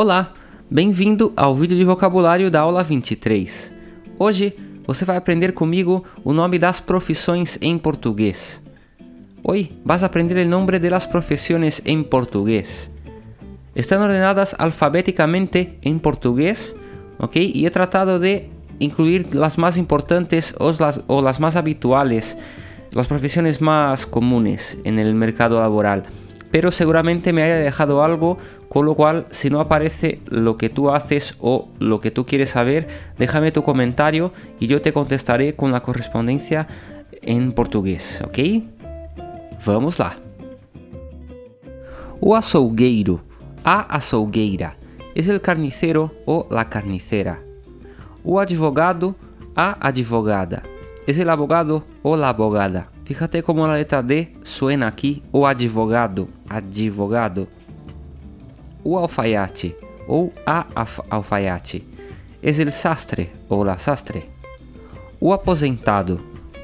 Olá, bem-vindo ao vídeo de vocabulário da aula 23. Hoje você vai aprender comigo o nome das profissões em português. Hoy vas a aprender el nombre de las profesiones en portugués. Están ordenadas alfabéticamente en portugués, ¿ok? Y he tratado de incluir las más importantes o las, o las más habituales, las profesiones más comunes en el mercado laboral. Pero seguramente me haya dejado algo, con lo cual si no aparece lo que tú haces o lo que tú quieres saber, déjame tu comentario y yo te contestaré con la correspondencia en portugués, ¿ok? Vamos lá. O açougueiro, a açougueira, es el carnicero o la carnicera. O advogado, a advogada, es el abogado o la abogada. Fíjate cómo la letra D suena aquí, o advogado, advogado. O alfaiate, ou a alfaiate, es el sastre ou la sastre. O aposentado,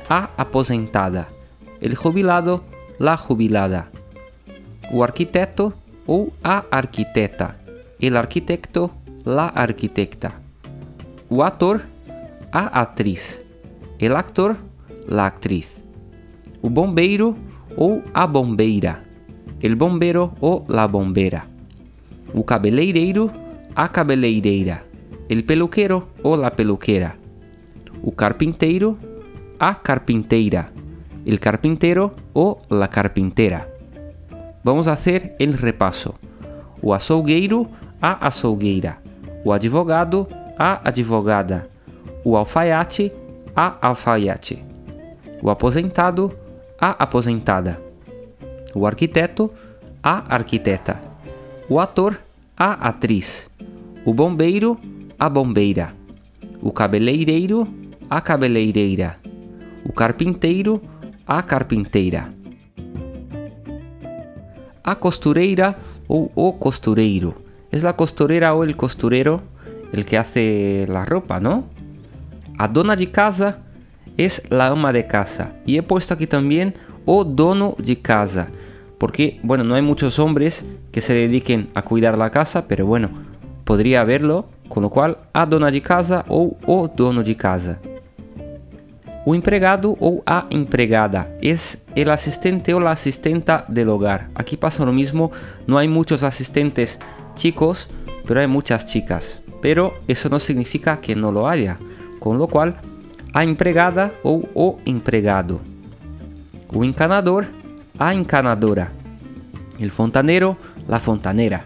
a aposentada. El jubilado, la jubilada. O arquiteto ou a arquiteta. El arquitecto, la arquitecta. O ator, a atriz. El actor, la actriz. O bombeiro ou a bombeira. El bombero ou la bombera. O cabeleireiro, a cabeleireira. El peluquero ou la peluquera. O carpinteiro, a carpinteira. El carpintero ou la carpintera. Vamos fazer el repasso. O açougueiro, a açougueira. O advogado, a advogada. O alfaiate, a alfaiate. O aposentado, a aposentada. O arquiteto, a arquiteta. O ator, a atriz. O bombeiro, a bombeira. O cabeleireiro, a cabeleireira. O carpinteiro, a carpinteira. A costureira ou o costureiro. Es la costurera o el costurero el que hace la ropa, ¿no? A dona de casa es la ama de casa. Y he puesto aquí también o dono de casa. Porque, bueno, no hay muchos hombres que se dediquen a cuidar la casa, pero bueno, podría haberlo, con lo cual a dona de casa ou o dono de casa. O empregado ou a empregada es el asistente o la asistenta del hogar. Aquí pasa lo mismo, no hay muchos asistentes chicos, pero hay muchas chicas. Pero eso no significa que no lo haya, con lo cual a empregada ou o empregado. O encanador, a encanadora. El fontaneiro, la fontanera.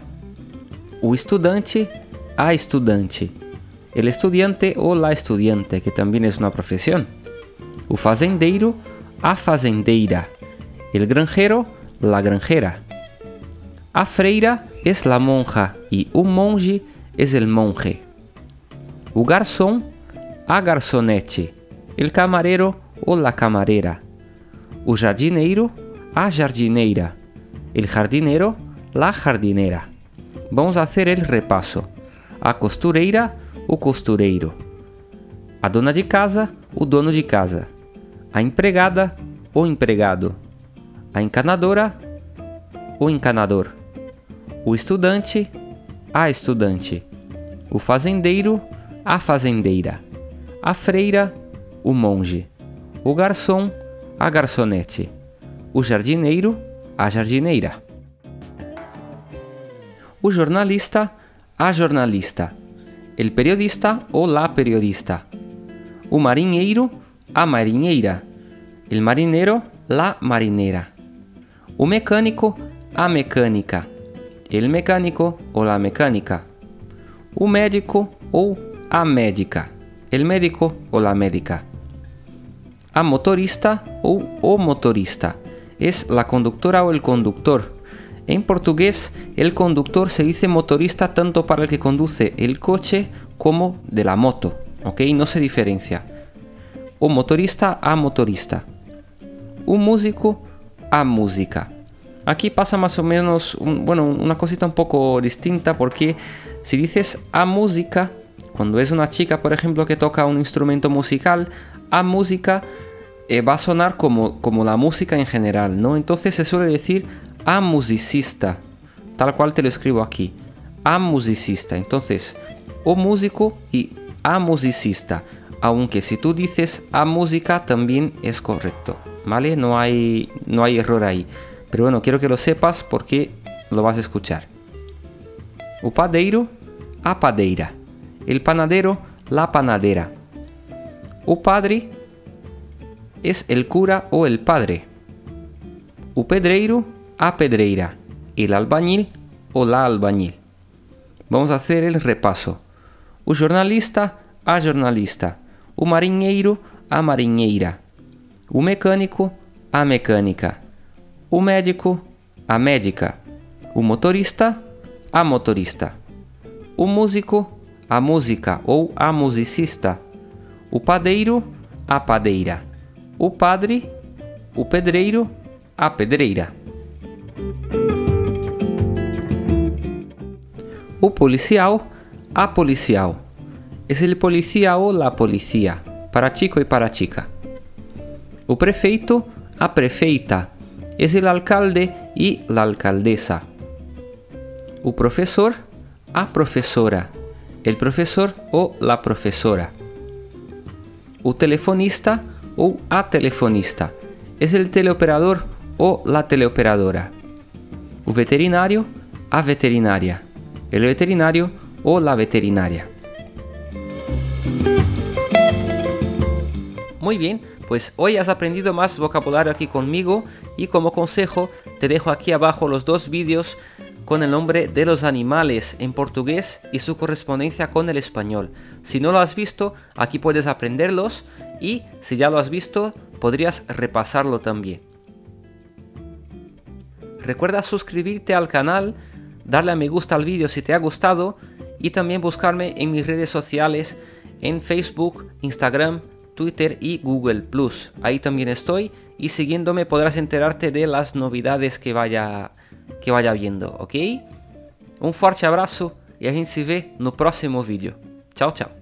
O estudante, a estudante. El estudiante ou la estudiante, que também é uma profissão. O fazendeiro, a fazendeira. El granjero, la granjera. A freira es la monja e o monge es el monje. O garçom, a garçonete. El camarero ou la camarera. O jardineiro, a jardineira. El jardinero, la jardinera. Vamos a hacer el repaso. A costureira, o costureiro. A dona de casa, o dono de casa. A empregada, o empregado. A encanadora, o encanador. O estudante, a estudante. O fazendeiro, a fazendeira. A freira, o monge. O garçom, a garçonete. O jardineiro, a jardineira. O jornalista, a jornalista. El periodista ou la periodista. O marinheiro, a marinheira. El marinero, la marinera. O mecânico, a mecânica. El mecânico ou la mecânica. O médico ou a médica. El médico ou la médica. A motorista ou o motorista. Es la conductora o el conductor. En portugués, el conductor se dice motorista tanto para el que conduce el coche como de la moto, ¿ok? No se diferencia. O motorista a motorista. Un músico a música. Aquí pasa más o menos, bueno, una cosita un poco distinta porque si dices a música, cuando es una chica, por ejemplo, que toca un instrumento musical, a música eh, va a sonar como, como la música en general, ¿no? Entonces se suele decir a musicista, tal cual te lo escribo aquí. a musicista. Entonces, o músico y a musicista. Aunque si tú dices a música también es correcto, ¿vale? No hay, no hay error ahí. Pero bueno, quiero que lo sepas porque lo vas a escuchar. O padeiro, a padeira. El panadero, la panadera. O padre es el cura o el padre. O pedreiro, a pedreira. El albañil o la albañil. Vamos a hacer el repaso. O jornalista, a jornalista. O marinheiro, a marinheira. O mecânico, a mecânica. O médico, a médica. O motorista, a motorista. O músico, a música ou a musicista. O padeiro, a padeira. O padre, o pedreiro, a pedreira. O policial, a policial. Es el policía o la policía, para chico y para chica. O prefeito, a prefeita. Es el alcalde y la alcaldesa. O profesor, a profesora. El profesor o la profesora. O telefonista o a telefonista. Es el teleoperador o la teleoperadora. O veterinario, a veterinaria. El veterinario o la veterinaria. Muy bien, pues hoy has aprendido más vocabulario aquí conmigo y como consejo te dejo aquí abajo los dos vídeos con el nombre de los animales en portugués y su correspondencia con el español. Si no lo has visto, aquí puedes aprenderlos y si ya lo has visto, podrías repasarlo también. Recuerda suscribirte al canal, darle a me gusta al vídeo si te ha gustado y también buscarme en mis redes sociales en Facebook, Instagram, Twitter y Google. Ahí también estoy y siguiéndome podrás enterarte de las novidades que vaya que vaya viendo, ok? Un fuerte abrazo y a gente se ve no próximo vídeo. Chao, chao.